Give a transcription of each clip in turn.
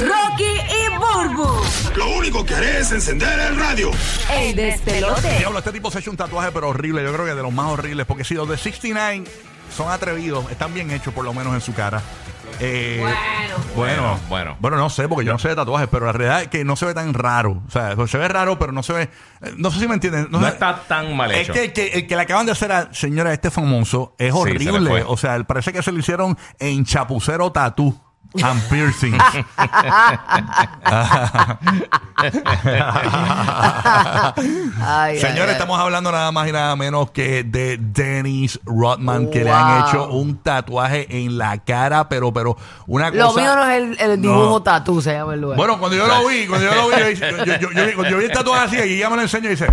Rocky y Burbu. Lo único que haré es encender el radio. El despelote. Diablo, este tipo se ha hecho un tatuaje, pero horrible. Yo creo que de los más horribles. Porque si los de 69 son atrevidos, están bien hechos, por lo menos en su cara. Eh, bueno, bueno. bueno, no sé, porque yo no sé de tatuajes, pero la realidad es que no se ve tan raro. O sea, se ve raro, pero no se ve. eh, No sé si me entienden. No sé- está tan mal Es hecho. que el, que el que le acaban de hacer a señora este famoso es Sí, se le horrible. O sea, parece que se lo hicieron en chapucero tatú. And piercing. Ay, Señores, ay, ay. estamos hablando nada más y nada menos que de Dennis Rodman, que le han hecho un tatuaje en la cara, pero, pero una cosa. Lo mío no es el, el dibujo No. tatú, se llama el lugar. Bueno, cuando yo lo vi, cuando yo lo vi, yo, yo, yo, yo- yo- cuando yo vi el tatuaje así, y ya me lo enseño y dice,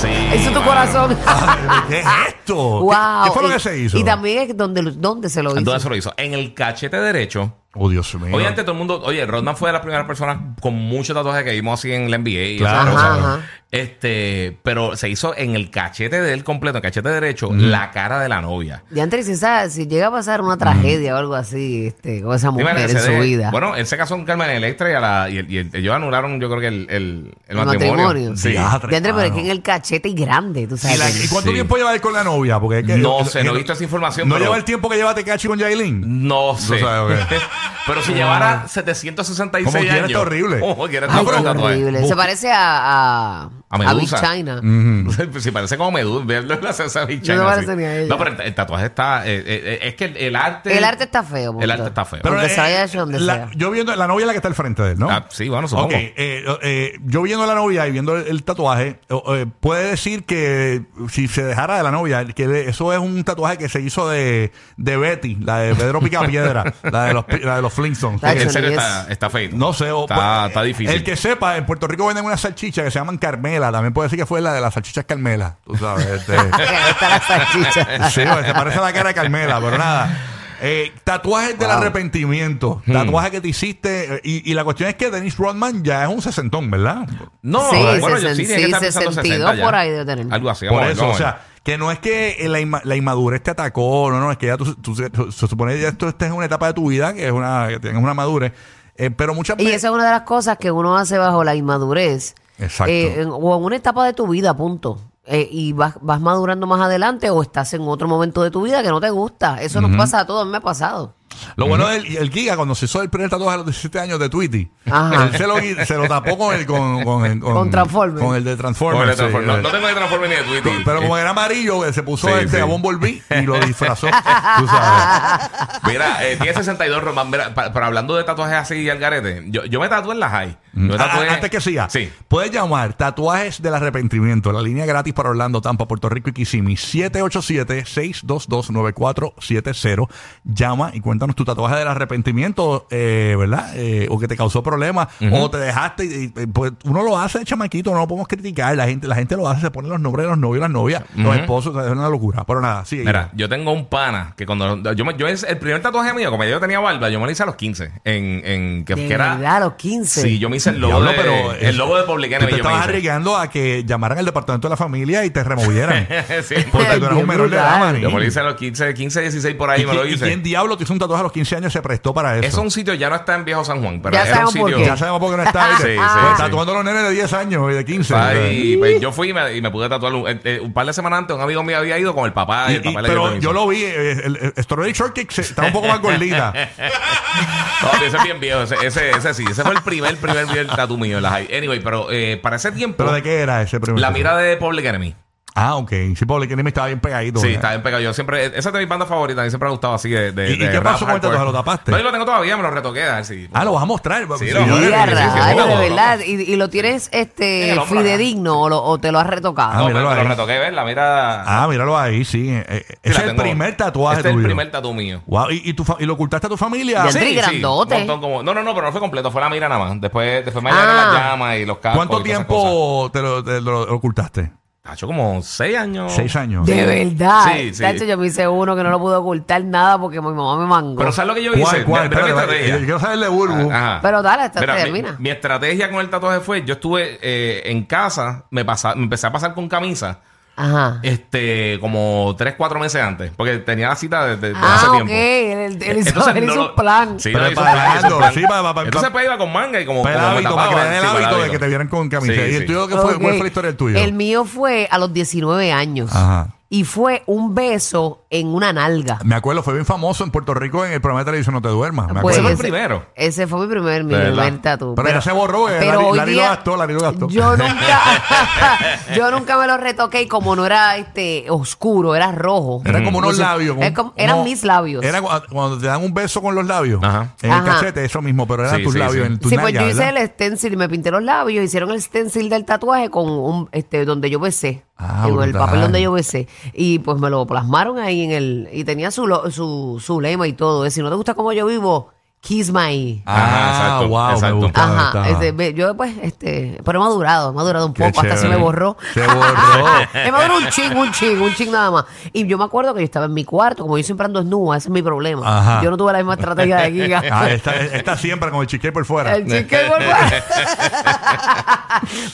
Sí, Eso es tu corazón. ¿qué es esto? ¿Qué- wow. ¿Qué, fue lo Y- que se hizo? Y también es donde, donde se lo hizo. ¿Dónde se lo hizo? En el cachete derecho. Oh, Dios mío. Obviamente todo el mundo, oye, Rodman fue de las primeras personas con mucho tatuaje que vimos así en la NBA. y Claro. esas cosas. Ajá, ajá. Este, pero se hizo en el cachete de él completo, en el cachete derecho, la cara de la novia. Y antes, si, esa- si llega a pasar una tragedia o algo así este, con esa mujer Dime, en su de- vida. Bueno, él se casó con Carmen Electra y, a la, y, el- y el- ellos anularon, yo creo que el, el, el El matrimonio. matrimonio. Sí. Diatre, De Andrés, pero es que mano. en el cachete y grande, tú ¿Y, sabes. la- y cuánto Sí. tiempo lleva él con la novia? Porque es que- No sé, no he visto esa información, ¿No pero- lleva el tiempo que lleva Tecachi con Yailin? No sé. sabes, ok. pero si llevara 766 Como quiera años. está horrible. Como quiera Ay, está qué horrible. horrible. Se parece a, a, A Big Medusa. China. Si parece como Medusa, verlo en la salsa No me así. parece ni a ella. No, pero el, el tatuaje está. eh, eh, eh, es que el, el arte. El arte está feo. El arte está feo. Aunque eh, se haya hecho donde la- sea. Yo viendo la novia es la que está al frente de él, ¿no? Ah, sí, bueno, supongo. Ok, eh, eh, yo viendo la novia y viendo el, el tatuaje, eh, eh, puede decir que si se dejara de la novia, que le- eso es un tatuaje que se hizo de, de Betty, la de Pedro Picapiedra, la de los, la de los Flintstones. Está Eh, en serio está, es- está feo. no sé, o- Está, pues, está difícil. El que sepa, en Puerto Rico venden unas salchichas que se llaman Carmela, también puede decir que fue la de las salchichas Carmela, tú sabes. este. Ahí está la salchicha. Sí, pues, se parece a la cara de Carmela, pero nada. Eh, tatuajes del Wow. arrepentimiento. Hmm. Tatuajes que te hiciste. eh, Y, y la cuestión es que Dennis Rodman ya es un sesentón, ¿verdad? No, Sí, bueno, yo sí, tiene que sí, estar pensando 62 60 ya. por ahí debe tener. Algo así. Por vamos eso, o vamos sea, que no es que la, inma- la inmadurez te atacó, no, no, es que ya tú, tú- se- se supone que ya esto estés en una etapa de tu vida que es una, que tengas una madurez. Eh, pero muchas Y veces. esa es una de las cosas que uno hace bajo la inmadurez. Exacto. Eh, en- o en una etapa de tu vida, punto. Eh, y vas, vas madurando más adelante o estás en otro momento de tu vida que no te gusta. Eso nos pasa a todos, a mí me ha pasado. Lo bueno del el Giga, cuando se hizo el primer tatuaje a los 17 años de Tweety, Ajá. él se lo, se lo tapó con el, con, con, el- Con Transformers. Con el de Transformers. Bueno, sí, transform- no, eh. no tengo de transforme ni de Twitter. Pero como era amarillo, eh, se puso Sí, este sí. a Bumblebee y lo disfrazó. tú sabes. Mira, eh, tiene 62 Román. Mira, pa- pero hablando de tatuajes así al garete, yo, yo me tatué en la high. Yo me tatué- Ah, Antes que siga, Sí. puedes llamar Tatuajes del Arrepentimiento, la línea gratis para Orlando, Tampa, Puerto Rico y Kissimmee, 787-622-9470. Llama y cuéntanos tu tatuaje del arrepentimiento, eh, ¿verdad? Eh, o que te causó problemas, o te dejaste. y- y, pues uno lo hace, chamaquito, no lo podemos criticar. La gente, la gente lo hace, se ponen los nombres de los novios, las novias, los esposos, o sea, es una locura. Pero nada, sí. Mira, yo tengo un pana que cuando. Yo, me- yo es el primer tatuaje mío, como yo tenía barba, yo me lo hice a los 15. En, en, que, De que era. verdad, a los 15. Sí, yo me hice el logo, Diablo, de, pero el logo de Public Enemy. te estabas arriesgando a que llamaran al departamento de la familia y te removieran. Sí. Porque tú eres un menor de edad. Yo me lo hice a los 15, 15, 16 por ahí, ¿Y, me lo quién- y hice. quién diablo te hizo un tatuaje a los 15 años se prestó para eso? Eso es un sitio, ya no está en Viejo San Juan, pero Ya era un sabemos por sitio. qué. Ya sabemos por qué no está. sí, Pues sí. Tatuando a los nenes de 10 años y de 15. Ay, pues yo fui y me, y me pude tatuar un, eh, eh, un par de semanas antes. Un amigo mío había ido con el papá y, Y- el y- papá le dio pero permiso. yo lo vi, eh, el, el Strawberry Shortcake se- estaba un poco más gordita. No, ese es bien viejo. Ese, ese, ese sí. Ese fue el primer, primer, primer tatu mío en la high. Anyway, pero eh, para ese tiempo. ¿Pero de qué era ese primer La mira de Public Enemy. Ah, ok. Sí, Public Enemy estaba bien pegadito. Sí, ¿eh? está bien pegado. Yo siempre. Esa es de mis bandas favoritas. A mí siempre me ha gustado así de. de ¿Y- de qué rap pasó con el hardcore. tatuaje? ¿Lo tapaste? No, yo lo tengo todavía, me lo retoqué. A ver si. Ah, lo vas a mostrar. Sí, Sí, lo voy a de no, verdad. Y, y lo tienes este no, para fidedigno o, lo- o te lo has retocado. No, me, míralo me lo retoqué, ¿ves? La mira. Ah, míralo ahí, sí. Eh, eh, Sí, es el tengo. primer tatuaje Este es el primer tatu mío. Wow. ¿Y, y, tu fa- ¿Y lo ocultaste a tu familia? Sí, sí, grandote. un montón como- no, no, no, pero no fue completo, fue la mira nada más. Después, después me llegaron Ah. las llamas y los cascos. ¿Cuánto tiempo te te lo ocultaste? Ha hecho como seis años. Seis años. De verdad. Sí, sí. Tacho, yo me hice uno que no lo pude ocultar nada porque mi mamá me mangó. Pero ¿sabes lo que yo ¿Cuál, hice? cuál? Yo quiero saber de Burbu. Ajá. Pero dale, hasta Mira, mi- termina. Mi, estrategia con el tatuaje fue, yo estuve eh, en casa, me, pasa, me empecé a pasar con camisa, Ajá. este, como tres, cuatro meses antes. Porque tenía la cita desde hace Ah, ok. tiempo. Él, él- él hizo, Entonces, él no hizo lo- un plan. Sí, no, hizo un plan, hizo un Preparando, plan. sí, para- para- para- Entonces pues iba con manga y como, Para el como me hábito, para tapaba, crear el sí, para hábito de que te vieran con camiseta. Sí, ¿Y el sí. tuyo qué fue? ¿Cuál fue la historia del tuyo? El mío fue a los 19 años. Ajá. Y fue un beso en una nalga. Me acuerdo, fue bien famoso en Puerto Rico en el programa de televisión No te duermas. Me Pues Ese fue el acuerdo. primero. Ese fue mi primer, mi De verdad. primer tatu. Pero ya se borró, porque pero hoy Lari lo día- gastó, Lari lo gastó. Yo nunca, yo nunca me lo retoqué y como no era este oscuro, era rojo. Eran como unos Entonces, labios. como- es como- eran mis labios. Era cu- cuando te dan un beso con los labios. Ajá. En el Ajá. cachete, eso mismo, pero eran Sí, tus sí, labios, sí. en tu Sí, pues nalga, yo hice ¿verdad? el stencil y me pinté los labios. Hicieron el stencil del tatuaje con un, este, donde yo besé. Ah, en el brutal. papel donde yo besé. Y pues me lo plasmaron ahí en el. Y tenía su, lo- su, su lema y todo. Es, si no te gusta cómo yo vivo, kiss my. Ah, Ajá, exacto, wow, exacto. me gusta. Ajá, este, yo pues, este, pero he madurado, he madurado un Qué poco, hasta se chévere. me borró. Se borró. he madurado un ching, un ching, un ching nada más. Y yo me acuerdo que yo estaba en mi cuarto, como yo siempre ando desnuda, ese es mi problema. Ajá. Yo no tuve la misma estrategia de Giga. Ah, está, está siempre con el chique por fuera. El chique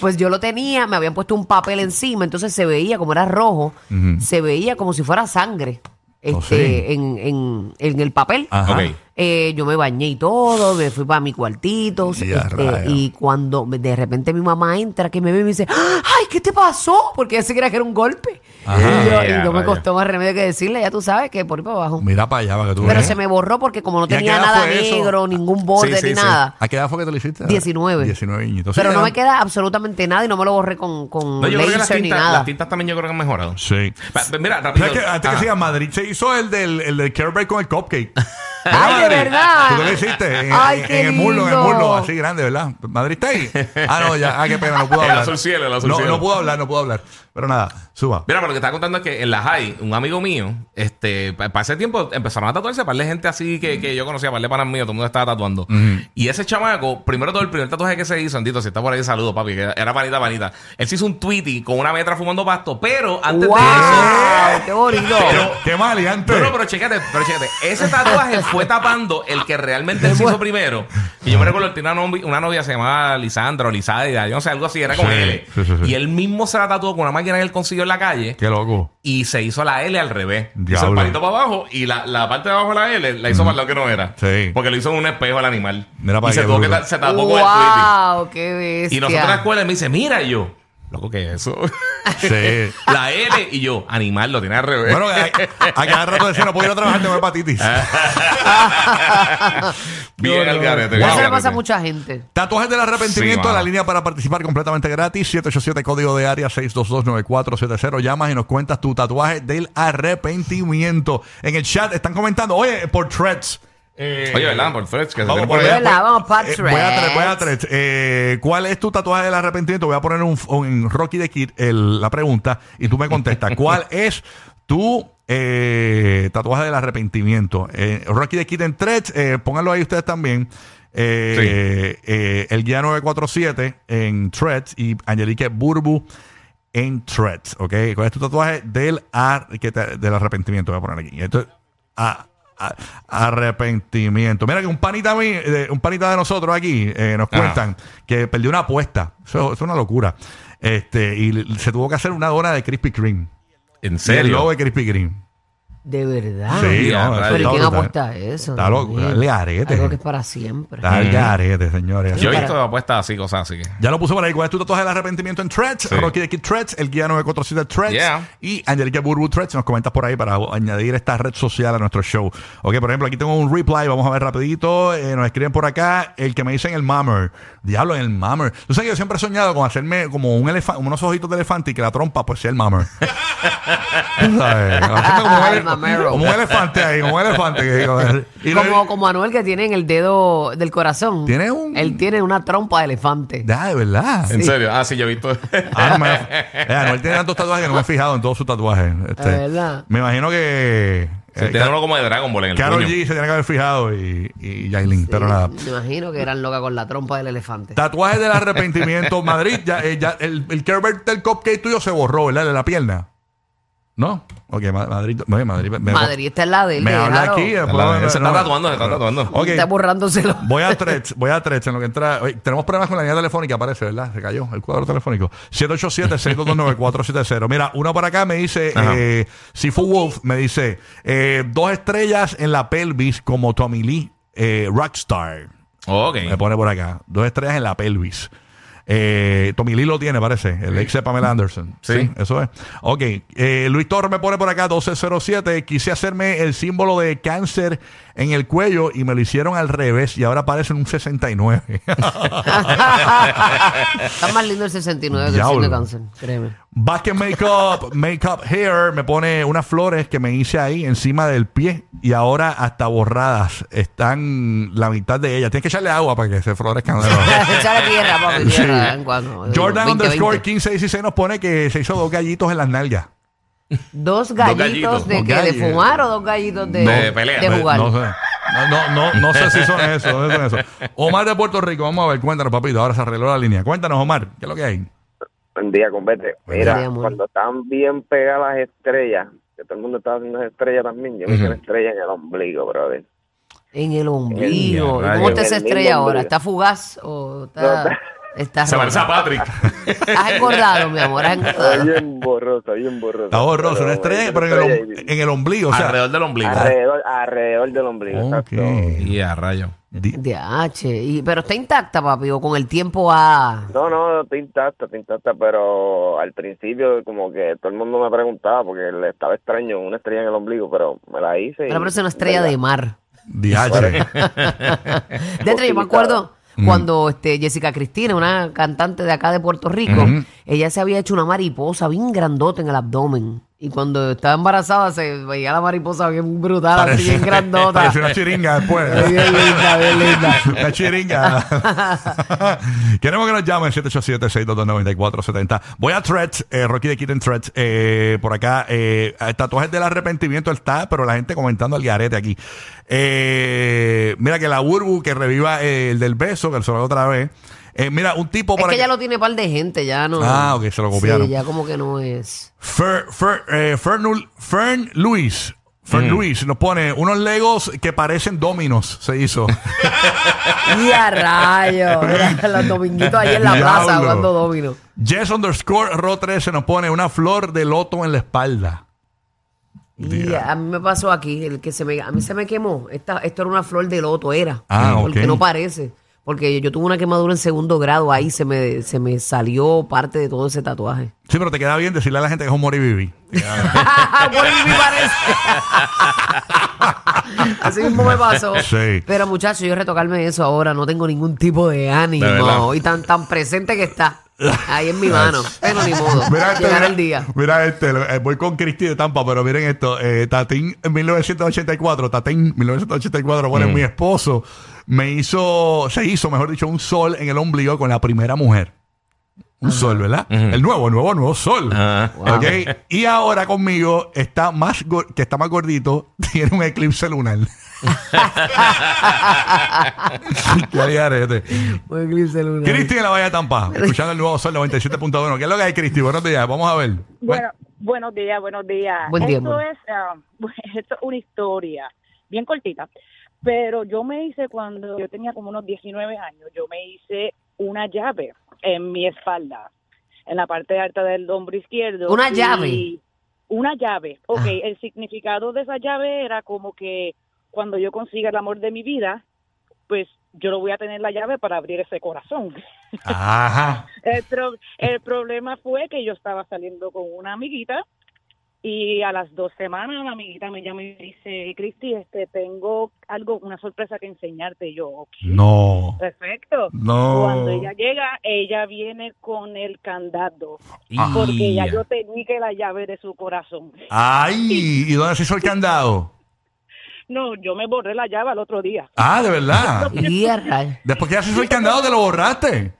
Pues yo lo tenía, me habían puesto un papel encima, entonces se veía como era rojo, se veía como si fuera sangre este, Oh, sí. en, en, en el papel. Ajá. Ok. Eh, yo me bañé y todo, me fui para mi cuartito. Ya, este, y cuando de repente mi mamá entra, que me ve y me dice, ¡ay, qué te pasó! Porque ella se creía que era un golpe. Ajá. Y, yo, y Ya, no me costó más remedio que decirle, ya tú sabes que por ahí para abajo. Mira para allá, para que tú Pero veas. se me borró porque como no ¿Y a qué tenía edad nada fue eso? negro, ningún borde Sí, sí, ni sí. nada. ¿A qué edad fue que te lo hiciste? 19. 19 añitos. Sí, Pero no era- me queda absolutamente nada y no me lo borré con, con No, yo creo que las laser ni tintas, nada. las tintas también yo creo que han mejorado. Sí. Pa- Mira, rápido. ¿Sabes que antes que Ajá. siga Madrid se hizo el del, el del Care Bear con el cupcake? ¡Ay, de verdad! ¿Tú lo hiciste? En, ¡Ay, en- qué en el muslo, en el muslo, así grande, ¿verdad? ¿Madrid está ahí? Ah, no, ya. Ah, qué pena, no pudo El hablar. azul cielo, el azul no, cielo. no pudo hablar, no pudo hablar. Pero nada, suba. Mira, pero lo que estaba contando es que en la high, un amigo mío, este, pa- para ese tiempo empezaron a tatuarse para de gente así que, que yo conocía, para de panas míos, todo el mundo estaba tatuando. Y ese chamaco, primero todo el primer tatuaje que se hizo, Andito, si está por ahí, saludo, papi, que era panita, panita. Él se hizo un tweety con una metra fumando pasto, pero antes ¡Wow! de eso. ¡Qué bonito! Pero, qué maleante. No, no, pero chécate, pero chécate. Ese tatuaje fue tapando el que realmente él se hizo primero. Y yo me recuerdo, él tenía una novia, una novia se llamaba Lisandra o Lisaida, yo no sé, algo así, era con Sí, L. sí, sí, sí. Y él mismo se la tatuó con una máquina que él consiguió en la calle Qué loco. y se hizo la L al revés. Hizo Diablo. el palito para abajo y la, la parte de abajo de la L la hizo para el lado que no era. Sí. Porque lo hizo en un espejo al animal. Mira para y se, tuvo que se tapó con el. ¡Wow! ¡Qué bestia! Y nosotros en la escuela me dice, mira yo. Loco, ¿qué es eso? Sí. la L y yo, animal, lo tiene al revés. Bueno, a, a cada rato decía, no puedo ir a trabajar, tengo hepatitis. bien al garete. Eso le pasa a mucha gente. Tatuajes del arrepentimiento Sí, a la mano. línea para participar completamente gratis. 787 código de área 6229470. Llamas y nos cuentas tu tatuaje del arrepentimiento. En el chat están comentando, oye, por threads. Eh, Oye, ¿verdad? Por Threads, que se Vamos tiene por allá. Vamos pa' Eh, voy a threads. voy a threads. Eh, ¿Cuál es tu tatuaje del arrepentimiento? Voy a poner un, un Rocky de Kid el- la pregunta y tú me contestas. ¿Cuál es tu eh, tatuaje del arrepentimiento? Eh, Rocky de Kid en threads, eh, pónganlo ahí ustedes también. Eh, eh, el guía 947 en threads y Angelique Burbu en threads. ¿Ok? ¿Cuál es tu tatuaje del, ar- que te- del arrepentimiento? Voy a poner aquí. Esto, ah, arrepentimiento. Mira que un panita, mí- de, un panita de nosotros aquí eh, nos cuentan que perdió una apuesta. Eso, eso es una locura. Este, y se tuvo que hacer una dona de Krispy Kreme. ¿En Y el serio? logo de Krispy Kreme. De verdad. Sí, no, Pero ¿y está quién brutal. apuesta a eso? Está loco, Dios dale arete. Algo que es para siempre. Está al garete, señores. Yo he visto apuestas así, cosas así. que- Ya lo puso por ahí. ¿Cuál es tu tatuaje del arrepentimiento en Threads? Sí. Rocky de Kid Threads, el guía 947 Threads Yeah. y Angelique Burbu Threads. Nos comentas por ahí para añadir esta red social a nuestro show. Ok, por ejemplo, aquí tengo un reply. Vamos a ver rapidito. Eh, nos escriben por acá el que me dicen el mummer. Diablo, el mummer. Tú sabes que yo siempre he soñado con hacerme como un elefante, unos ojitos de elefante y que la trompa pues sea el mummer. Tú sabes, hacerme como, un El como un elefante ahí, como un elefante. que- y Como, como Anuel que tiene en el dedo del corazón. Tiene un- Él tiene una trompa de elefante. Ah, de verdad. ¿En serio? Ah, sí, yo he visto. Ah, no me, eh, Anuel tiene tantos tatuajes que no me he fijado en todos sus tatuajes. Este, ¿De verdad? Me imagino que. Se eh, tiene uno como de Dragon Ball en el Karol puño. G se tiene que haber fijado y, y Yailin, pero nada. Me imagino que eran locas con la trompa del elefante. Tatuajes del arrepentimiento. Madrid, ya, eh, ya el, el Kerber del cupcake tuyo se borró, ¿verdad? De la pierna. ¿No? Ok, Ma- Madrid. oye, Madrid. me- Madrid está en la de él. Me habla déjalo. aquí. Se está- se está no. tatuando, se está tatuando. Ok. Está borrándoselo. Voy a Threads, voy a Threads en lo que entra. oye, tenemos problemas con la línea telefónica, parece, ¿verdad? Se cayó el cuadro telefónico. 787-622-9470. Mira, uno por acá me dice, Ajá. eh, Sifu Wolf me dice, eh, dos estrellas en la pelvis como Tommy Lee, eh, Rockstar. Ok. Me pone por acá. Dos estrellas en la pelvis. Eh, Tommy Lee lo tiene, parece. El ex de Pamela Anderson. Sí. eso es. Ok. Eh, Luis Torres me pone por acá 1207. Quise hacerme el símbolo de cáncer en el cuello y me lo hicieron al revés y ahora parece un 69. Está más lindo el 69 que el de cáncer, créeme. Basket Makeup, Makeup Hair me pone unas flores que me hice ahí encima del pie y ahora hasta borradas. Están la mitad de ellas. Tienes que echarle agua para que se florezcan. Echarle tierra, papi, Sí. tierra de vez en cuando. Jordan 20, underscore 20. 1516 nos pone que se hizo dos gallitos en las nalgas. Dos gallitos, gallitos. de Dos fumar o dos gallitos de, De pelea. de jugar. No sé. No, no, no, no sé si son eso, no son eso. Omar de Puerto Rico, vamos a ver, cuéntanos, papito. Ahora se arregló la línea. Cuéntanos, Omar, ¿qué es lo que hay? Buen día, compete. Mira, día, cuando estaban bien pegadas las estrellas, que todo el mundo estaba haciendo estrellas también, yo me hice una estrella en el ombligo, brother. En el ombligo. En ¿Y el- cómo está esa el estrella ahora? ¿Está fugaz o está, está Se parece a? Patrick. Has engordado, mi amor, has Está engordado. bien borrosa, bien borrosa. Está borroso, una estrella, pero en el, om- en el ombligo, o sea. Alrededor del ombligo. alrededor, alrededor del ombligo, Ok. exacto. Y a rayo. Di- DH. Y, pero está intacta, papi, o con el tiempo ha... No, no, está intacta, está intacta, pero al principio como que todo el mundo me preguntaba porque le estaba extraño una estrella en el ombligo, pero me la hice. y- Pero parece una estrella de mar. DH. De hecho, yo me acuerdo cuando este, Jessica Cristina, una cantante de acá de Puerto Rico, ella se había hecho una mariposa bien grandota en el abdomen. Y cuando estaba embarazada se veía la mariposa bien brutal, así bien grandota. Parece una chiringa después. Bien linda, bien linda. Una chiringa. Queremos que nos llamen 787-622-9470. Voy a Threads, eh, Rocky de Kitten Threads. eh, por acá, eh, tatuajes del arrepentimiento está, pero la gente comentando al garete aquí. Eh, mira que la Burbu que reviva el del beso, que lo otra vez. Eh, mira, un tipo Es por que ya lo tiene par de gente, ya no. Ah, ok, se lo copiaron. Sí, ya como que no es. Fer, Fer, eh, Fernul- Fern Luis. Fern Luis nos pone unos legos que parecen dominos. Se hizo. Y a rayo. Los dominguitos ahí en la plaza Diablo. jugando domino. Jess underscore Ro 13 nos pone una flor de loto en la espalda. Y a mí me pasó aquí, el que se me, a mí se me quemó. Esta, esto era una flor de loto, era. Ah, Porque ok. no parece. Porque yo tuve una quemadura en segundo grado, ahí se me, se me salió parte de todo ese tatuaje. Sí, pero te queda bien decirle a la gente que es un moribibi. Me parece. Así mismo me pasó. Sí. Pero muchachos, yo retocarme eso ahora no tengo ningún tipo de De ánimo. verdad. y tan, tan presente que está. Ahí en mi mano. Pero ni modo. Mira este, Llegar mira, el día. mira este, eh, voy con Cristi de Tampa, pero miren esto, eh, Tatín en 1984, Tatín 1984, bueno, Mm. mi esposo me hizo, se hizo, mejor dicho, un sol en el ombligo con la primera mujer. Un sol, ¿verdad? El nuevo, el nuevo, nuevo sol. Ajá. ¿Ok? Y ahora conmigo está más que está más gordito, tiene un eclipse lunar. Qué aligarete. Un eclipse lunar. Cristi en la Bahía de Tampa, escuchando el nuevo sol 97.1. ¿Qué es lo que hay, Cristi? Buenos días, vamos a ver. Bueno, buenos días, buenos días. Buen día, esto es, ah, esto es una historia bien cortita, pero yo me hice cuando yo tenía como unos 19 años, yo me hice una llave en mi espalda, en la parte alta del hombro izquierdo. ¿Una llave? Una llave. Ok, Ah. el significado de esa llave era como que cuando yo consiga el amor de mi vida, pues yo lo voy a tener la llave para abrir ese corazón. Ajá. El, pro- el problema fue que yo estaba saliendo con una amiguita y a las dos semanas la amiguita me llama y me dice, Cristi, este, tengo algo, una sorpresa que enseñarte. Y yo, No. perfecto. No. Cuando ella llega, ella viene con el candado, porque ya yo tenía que la llave de su corazón. Ay, ¿y dónde se hizo el candado? No, yo me borré la llave al otro día. Ah, de verdad. Después que ya se hizo el candado, te lo borraste.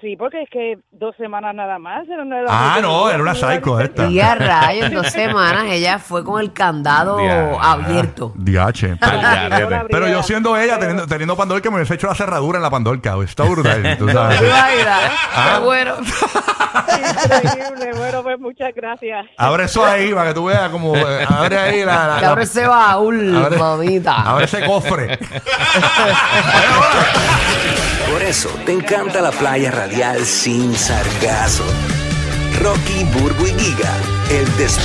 Sí, porque es que dos semanas nada más. Era una Ah, no, era una psycho esta. Y a dos semanas ella fue con el candado abierto. Diache. Pero yo siendo ella, teniendo, teniendo pandorca, me hubiese hecho la cerradura en la pandorca. Está brutal, tú sabes. Ah. Bueno. Increíble. Bueno, pues muchas gracias. Abre eso ahí para que tú veas como. eh, abre ahí la. la- Que la- abre ese baúl, abre- mamita. abre ese cofre. Por eso te encanta la playa radial sin sargazo. Rocky, Burbu y Giga, el despelote.